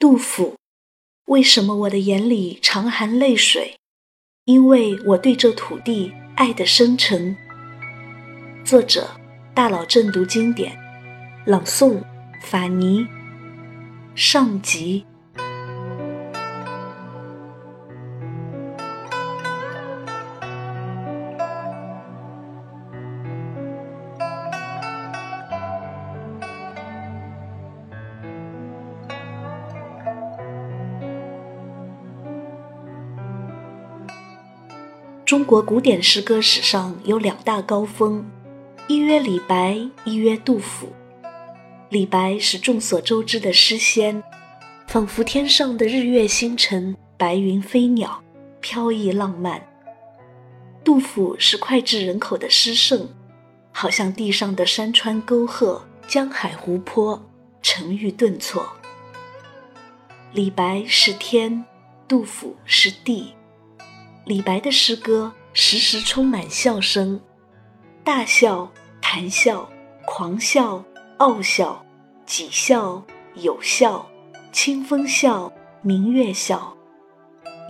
杜甫，为什么我的眼里常含泪水？因为我对这土地爱的深沉。作者：大佬正读经典，朗诵：法尼。上集。中国古典诗歌史上有两大高峰，一曰李白，一曰杜甫。李白是众所周知的诗仙，仿佛天上的日月星辰、白云飞鸟，飘逸浪漫。杜甫是脍炙人口的诗圣，好像地上的山川沟壑、江海湖泊，沉郁顿挫。李白是天，杜甫是地。李白的诗歌时时充满笑声，大笑、谈笑、狂笑、傲笑、己笑、有笑、清风笑、明月笑，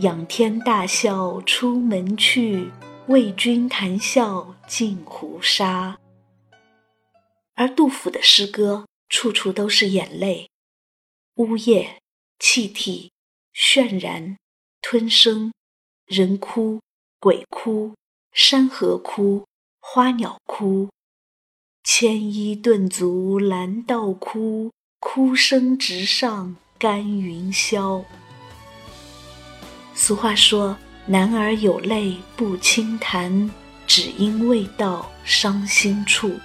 仰天大笑出门去，为君谈笑尽胡沙。而杜甫的诗歌处处都是眼泪，呜咽、泣涕、渲染、吞声。人哭，鬼哭，山河哭，花鸟哭，牵衣顿足拦道哭，哭声直上干云霄。俗话说：“男儿有泪不轻弹，只因未到伤心处。”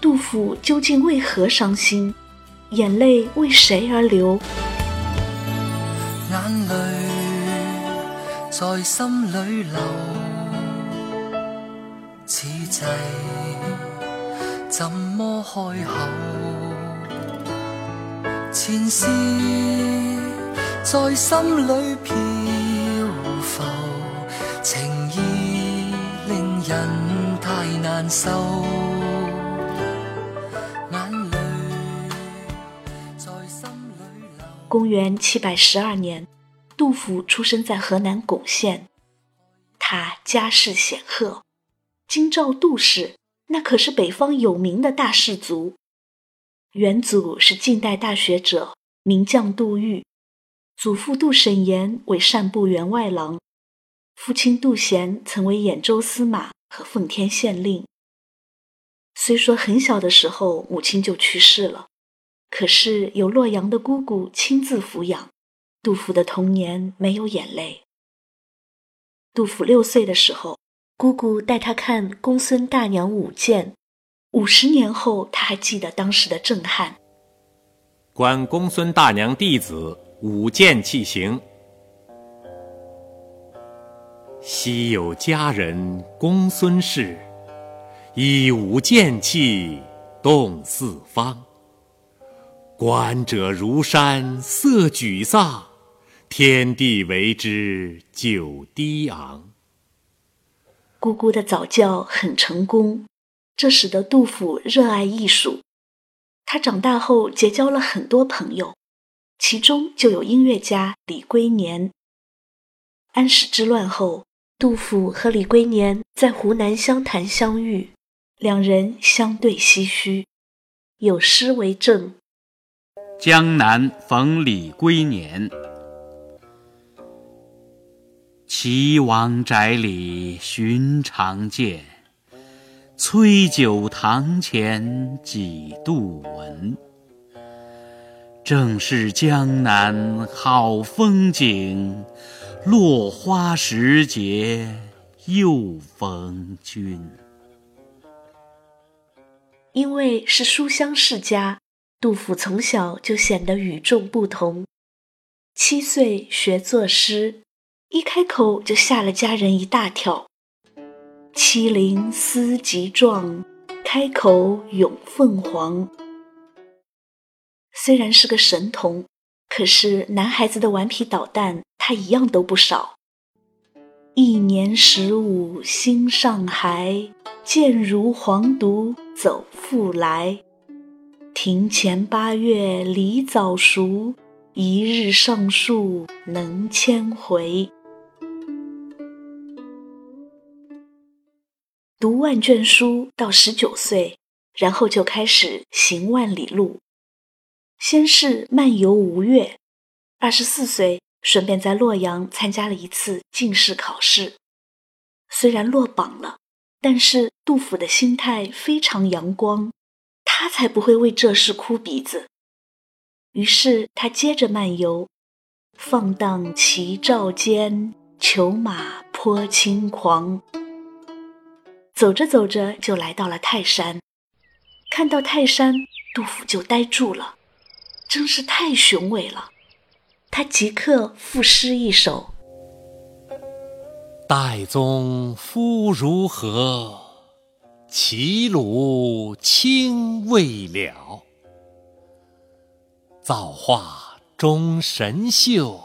杜甫究竟为何伤心？眼泪为谁而流？在心里流，此际怎么开口？前事在心里漂浮，情意令人太难受。眼泪在心里流。公元七百十二年。杜甫出生在河南巩县，他家世显赫，京兆杜氏那可是北方有名的大氏族。元祖是近代大学者名将杜预，祖父杜审言为善部员外郎，父亲杜贤曾为兖州司马和奉天县令。虽说很小的时候母亲就去世了，可是有洛阳的姑姑亲自抚养。杜甫的童年没有眼泪。杜甫六岁的时候，姑姑带他看公孙大娘舞剑，五十年后他还记得当时的震撼。观公孙大娘弟子舞剑器行，昔有佳人公孙氏，一舞剑器动四方。观者如山色沮丧。天地为之久低昂。姑姑的早教很成功，这使得杜甫热爱艺术。他长大后结交了很多朋友，其中就有音乐家李龟年。安史之乱后，杜甫和李龟年在湖南湘潭相遇，两人相对唏嘘，有诗为证：“江南逢李龟年。”岐王宅里寻常见，崔九堂前几度闻。正是江南好风景，落花时节又逢君。因为是书香世家，杜甫从小就显得与众不同。七岁学作诗。一开口就吓了家人一大跳。麒麟思极壮，开口咏凤凰。虽然是个神童，可是男孩子的顽皮捣蛋，他一样都不少。一年十五心上孩，渐如黄犊走复来。庭前八月梨枣熟，一日上树能千回。读万卷书到十九岁，然后就开始行万里路。先是漫游吴越，二十四岁顺便在洛阳参加了一次进士考试，虽然落榜了，但是杜甫的心态非常阳光，他才不会为这事哭鼻子。于是他接着漫游，放荡齐赵间，裘马颇轻狂。走着走着，就来到了泰山。看到泰山，杜甫就呆住了，真是太雄伟了。他即刻赋诗一首：“岱宗夫如何？齐鲁青未了。造化钟神秀，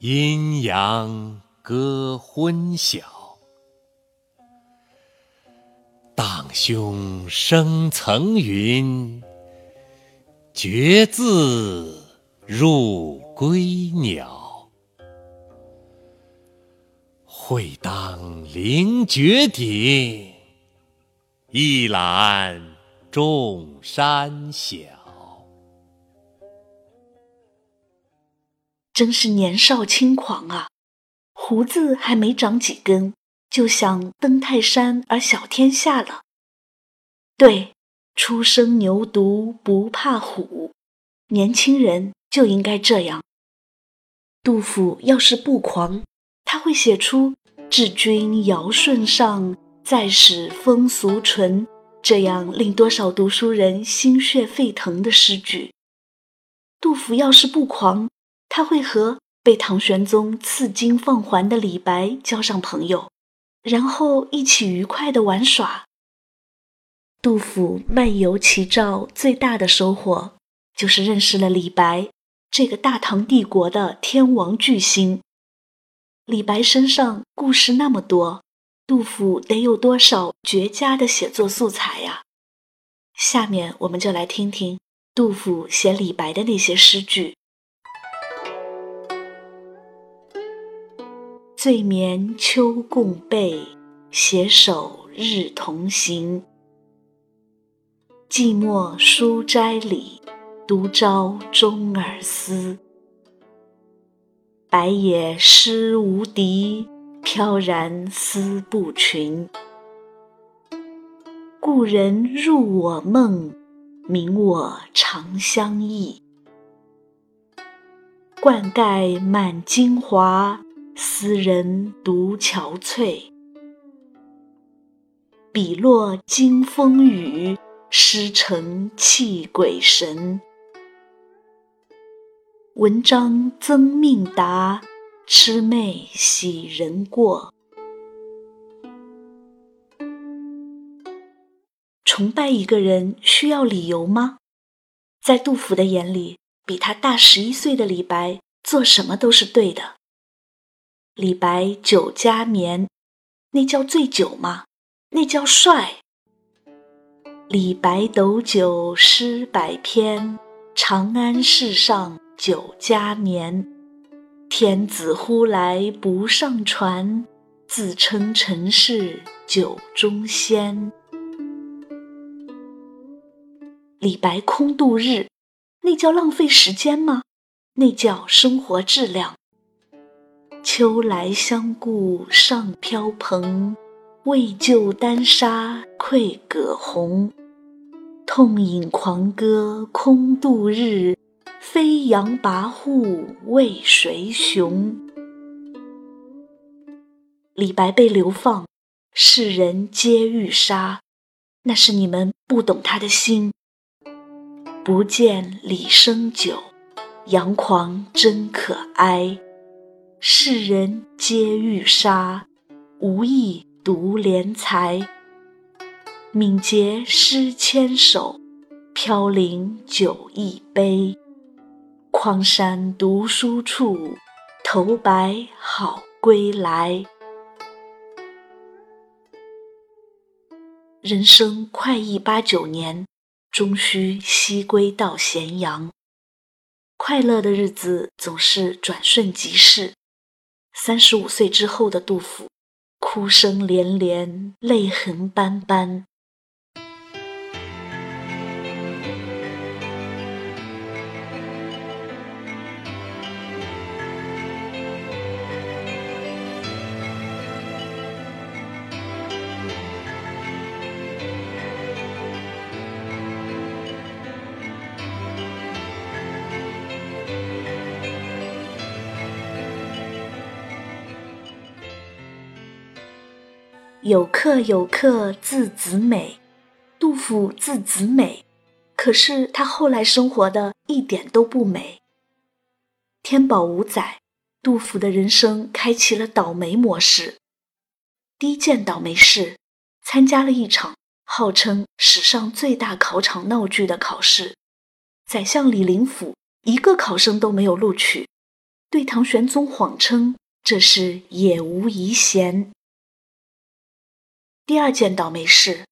阴阳割昏晓。”胸生层云，决眦入归鸟。会当凌绝顶，一览众山小。真是年少轻狂啊！胡子还没长几根。就想登泰山而小天下了。对，初生牛犊不怕虎，年轻人就应该这样。杜甫要是不狂，他会写出“治君尧舜上，再使风俗淳”这样令多少读书人心血沸腾的诗句。杜甫要是不狂，他会和被唐玄宗赐金放还的李白交上朋友。然后一起愉快的玩耍。杜甫漫游齐赵最大的收获，就是认识了李白这个大唐帝国的天王巨星。李白身上故事那么多，杜甫得有多少绝佳的写作素材呀？下面我们就来听听杜甫写李白的那些诗句。醉眠秋共被，携手日同行。寂寞书斋里，独招钟耳思。白也诗无敌，飘然思不群。故人入我梦，明我长相忆。冠盖满京华。斯人独憔悴，笔落惊风雨，诗成泣鬼神。文章增命达，魑魅喜人过。崇拜一个人需要理由吗？在杜甫的眼里，比他大十一岁的李白做什么都是对的。李白酒家眠，那叫醉酒吗？那叫帅。李白斗酒诗百篇，长安市上酒家眠。天子呼来不上船，自称臣是酒中仙。李白空度日，那叫浪费时间吗？那叫生活质量。秋来相顾上飘蓬，为救丹砂愧葛洪。痛饮狂歌空度日，飞扬跋扈为谁雄？李白被流放，世人皆欲杀，那是你们不懂他的心。不见李生久，杨狂真可哀。世人皆欲杀，无意独怜才。敏捷诗千首，飘零酒一杯。匡山读书处，头白好归来。人生快意八九年，终须西归到咸阳。快乐的日子总是转瞬即逝。三十五岁之后的杜甫，哭声连连，泪痕斑斑。有客有客字子美，杜甫字子美，可是他后来生活的一点都不美。天宝五载，杜甫的人生开启了倒霉模式。第一件倒霉事，参加了一场号称史上最大考场闹剧的考试，宰相李林甫一个考生都没有录取，对唐玄宗谎称这是也无遗贤。第二件倒霉事，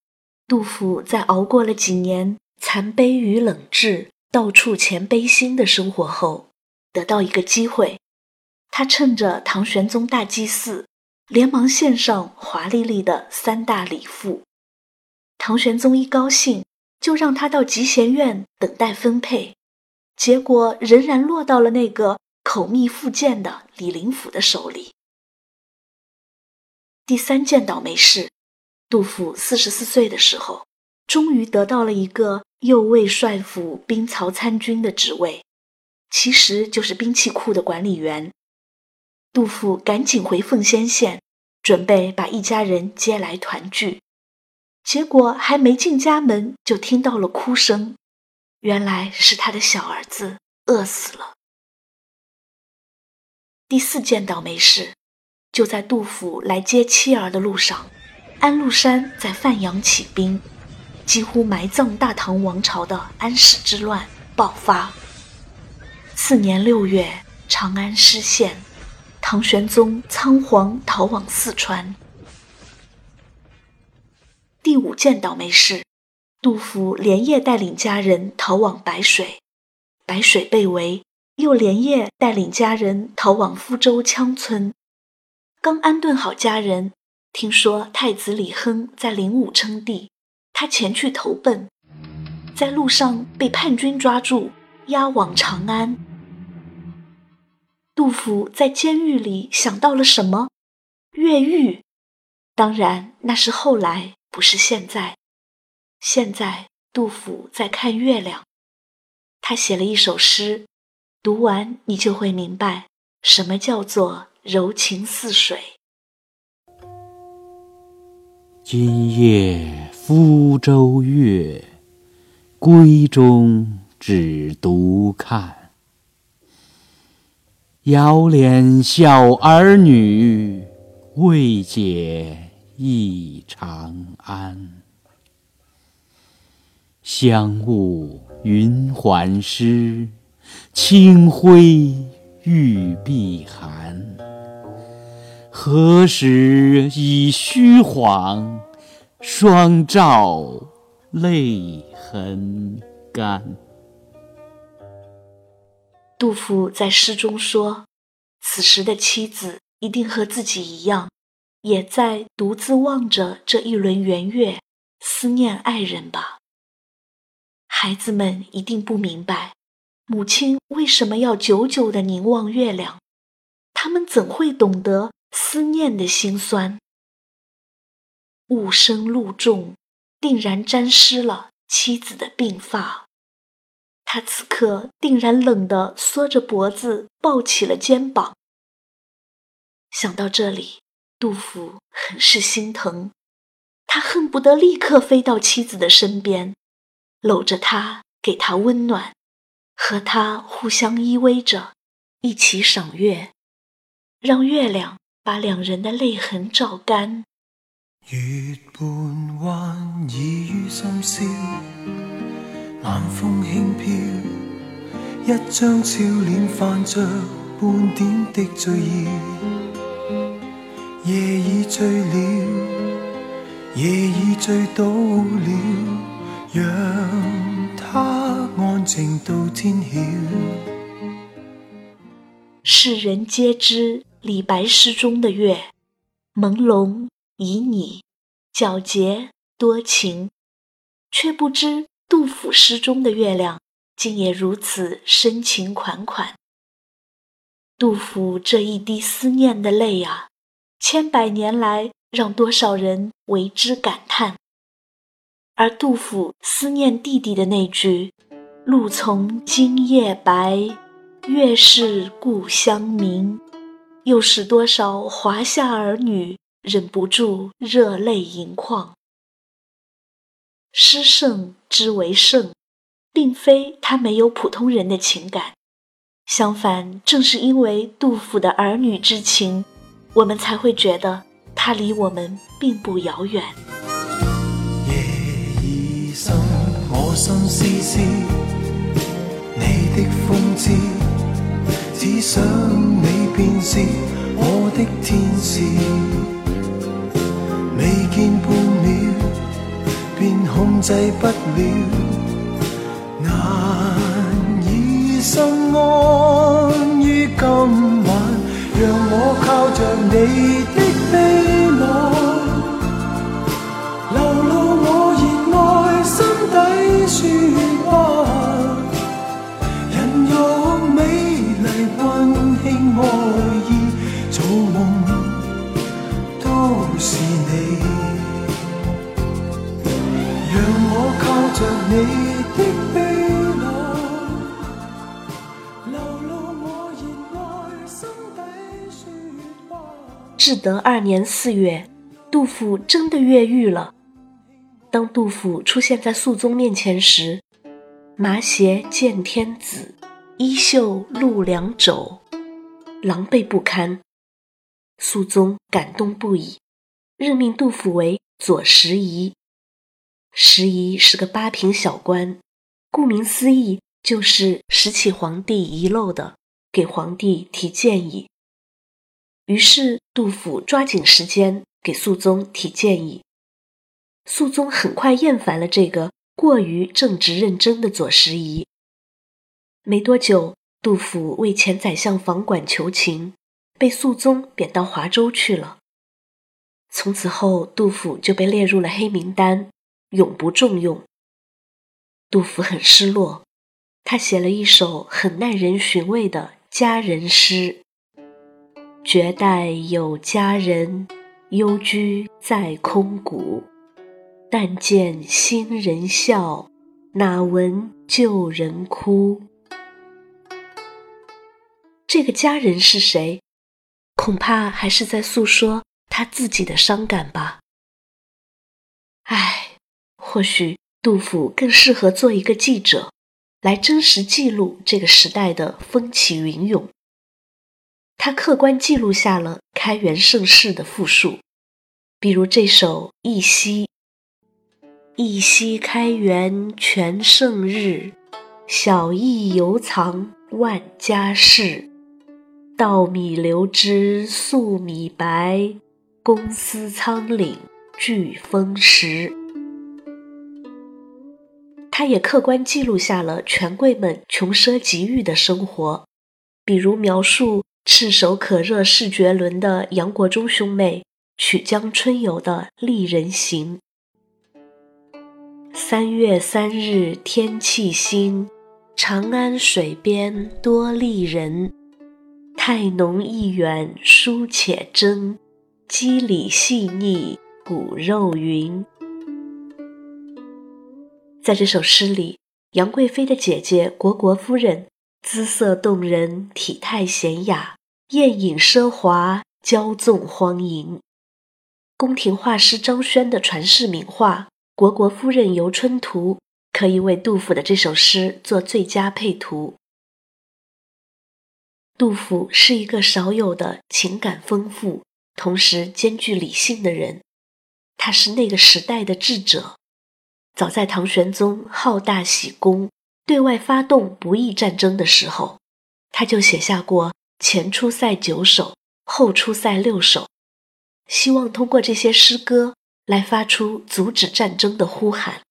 杜甫在熬过了几年残悲与冷炙、到处钱悲心的生活后，得到一个机会，他趁着唐玄宗大祭祀，连忙献上华丽丽的三大礼赋。唐玄宗一高兴，就让他到集贤院等待分配，结果仍然落到了那个口蜜腹剑的李林甫的手里。第三件倒霉事。杜甫四十四岁的时候，终于得到了一个右卫帅府兵曹参军的职位，其实就是兵器库的管理员。杜甫赶紧回奉先县，准备把一家人接来团聚，结果还没进家门，就听到了哭声，原来是他的小儿子饿死了。第四件倒霉事，就在杜甫来接妻儿的路上。安禄山在范阳起兵，几乎埋葬大唐王朝的安史之乱爆发。次年六月，长安失陷，唐玄宗仓皇逃往四川。第五件倒霉事，杜甫连夜带领家人逃往白水，白水被围，又连夜带领家人逃往福州羌村，刚安顿好家人。听说太子李亨在灵武称帝，他前去投奔，在路上被叛军抓住，押往长安。杜甫在监狱里想到了什么？越狱。当然，那是后来，不是现在。现在，杜甫在看月亮。他写了一首诗，读完你就会明白，什么叫做柔情似水。今夜福州月，闺中只独看。遥怜小儿女，未解忆长安。香雾云鬟湿，清辉玉臂寒。何时已虚晃，双照泪痕干。杜甫在诗中说：“此时的妻子一定和自己一样，也在独自望着这一轮圆月，思念爱人吧。孩子们一定不明白，母亲为什么要久久的凝望月亮，他们怎会懂得？”思念的心酸，雾深露重，定然沾湿了妻子的鬓发。他此刻定然冷得缩着脖子，抱起了肩膀。想到这里，杜甫很是心疼，他恨不得立刻飞到妻子的身边，搂着她，给她温暖，和她互相依偎着，一起赏月，让月亮。把两人的泪痕照干。月半弯倚于深宵，晚风轻飘，一张俏脸泛着半点的醉意。夜已醉了，夜已醉倒了，让它安静到天晓。世人皆知李白诗中的月，朦胧旖旎，皎洁多情，却不知杜甫诗中的月亮竟也如此深情款款。杜甫这一滴思念的泪啊，千百年来让多少人为之感叹。而杜甫思念弟弟的那句“露从今夜白，月是故乡明”，又使多少华夏儿女忍不住热泪盈眶。诗圣之为圣，并非他没有普通人的情感。相反，正是因为杜甫的儿女之情，我们才会觉得他离我们并不遥远。夜已深，我心思思，你的风姿，只想你便是我的天使。未见半秒，便控制不了，难以心安于。今晚，让我靠着你的至德二年四月，杜甫真的越狱了。当杜甫出现在肃宗面前时，麻鞋见天子，衣袖露两肘，狼狈不堪。肃宗感动不已，任命杜甫为左拾遗。拾遗是个八品小官，顾名思义，就是拾起皇帝遗漏的，给皇帝提建议。于是，杜甫抓紧时间给肃宗提建议。肃宗很快厌烦了这个过于正直认真的左拾遗。没多久，杜甫为前宰相房管求情，被肃宗贬到华州去了。从此后，杜甫就被列入了黑名单，永不重用。杜甫很失落，他写了一首很耐人寻味的佳人诗。绝代有佳人，幽居在空谷。但见新人笑，哪闻旧人哭。这个佳人是谁？恐怕还是在诉说他自己的伤感吧。唉，或许杜甫更适合做一个记者，来真实记录这个时代的风起云涌。他客观记录下了开元盛世的富庶，比如这首《忆昔》：“忆昔开元全盛日，小邑犹藏万家室。稻米流脂粟米白，公私仓廪俱丰实。”他也客观记录下了权贵们穷奢极欲的生活，比如描述。炙手可热视绝伦的杨国忠兄妹曲江春游的丽人行。三月三日天气新，长安水边多丽人。态浓意远书且真，肌理细腻骨肉匀。在这首诗里，杨贵妃的姐姐虢国夫人姿色动人，体态娴雅。宴饮奢华，骄纵荒淫。宫廷画师张轩的传世名画《虢国夫人游春图》可以为杜甫的这首诗做最佳配图。杜甫是一个少有的情感丰富，同时兼具理性的人。他是那个时代的智者。早在唐玄宗好大喜功，对外发动不义战争的时候，他就写下过。前出塞九首，后出塞六首，希望通过这些诗歌来发出阻止战争的呼喊。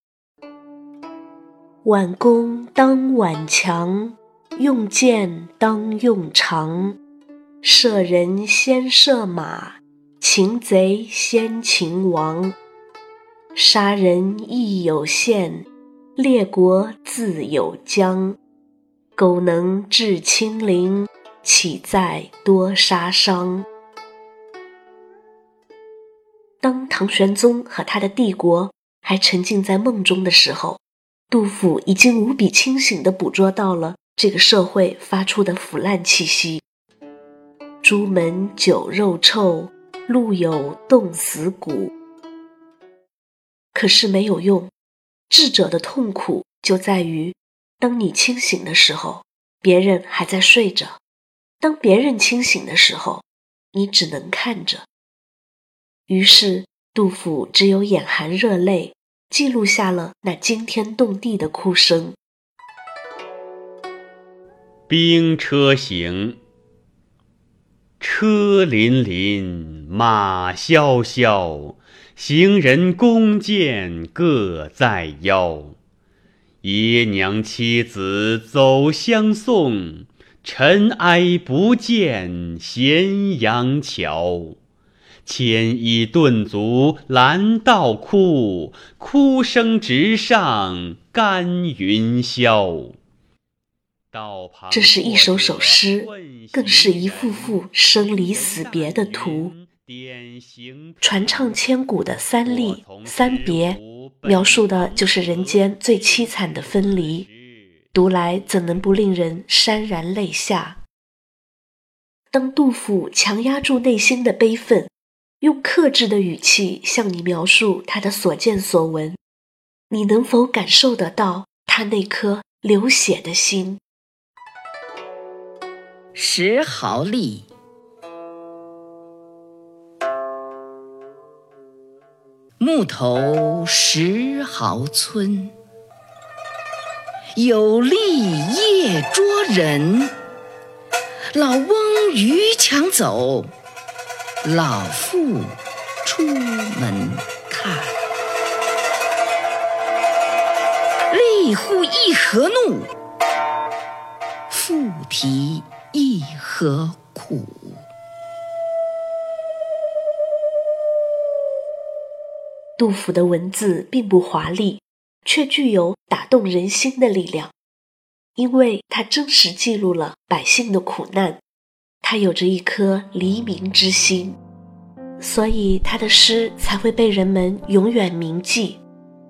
挽弓当挽强，用箭当用长，射人先射马，擒贼先擒王。杀人亦有限，列国自有疆。苟能制清零，岂在多杀伤？当唐玄宗和他的帝国还沉浸在梦中的时候，杜甫已经无比清醒地捕捉到了这个社会发出的腐烂气息。朱门酒肉臭，路有冻死骨。可是没有用，智者的痛苦就在于，当你清醒的时候，别人还在睡着；当别人清醒的时候，你只能看着。于是，杜甫只有眼含热泪，记录下了那惊天动地的哭声。兵车行。车辚辚，马萧萧，行人弓箭各在腰。爷娘妻子走相送，尘埃不见咸阳桥。牵衣顿足拦道哭，哭声直上干云霄。这是一首首诗，更是一幅幅生离死别的图。传唱千古的三吏三别，描述的就是人间最凄惨的分离，读来怎能不令人潸然泪下？当杜甫强压住内心的悲愤，用克制的语气向你描述他的所见所闻，你能否感受得到他那颗流血的心？石壕吏，木头石壕村，有吏夜捉人，老翁逾墙走，老妇出门看，吏呼一何怒，妇啼。亦何苦？杜甫的文字并不华丽，却具有打动人心的力量，因为他真实记录了百姓的苦难，他有着一颗黎明之心，所以他的诗才会被人们永远铭记，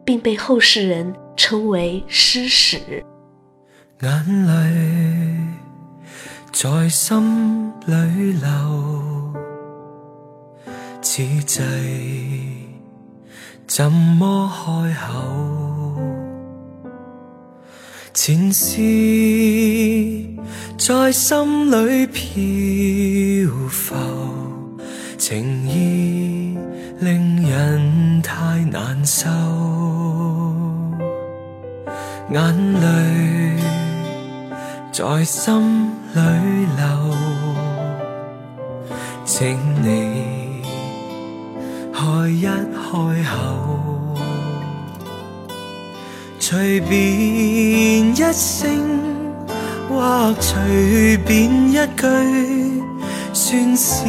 并被后世人称为诗史。眼泪。在心里流，此际怎么开口？前事在心里漂浮，情意令人太难受，眼泪在心。里流，请你开一开口，随便一声或随便一句，算是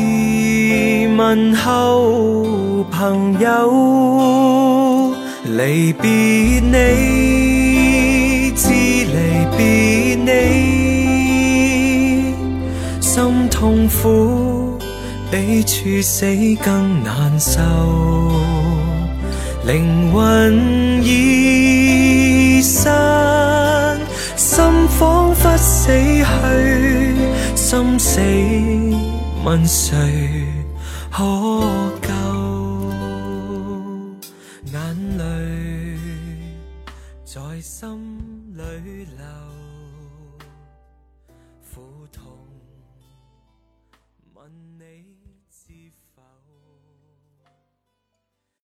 问候朋友。离别你，知离别你。心痛苦，比处死更难受。灵魂已散，心仿佛死去，心死问谁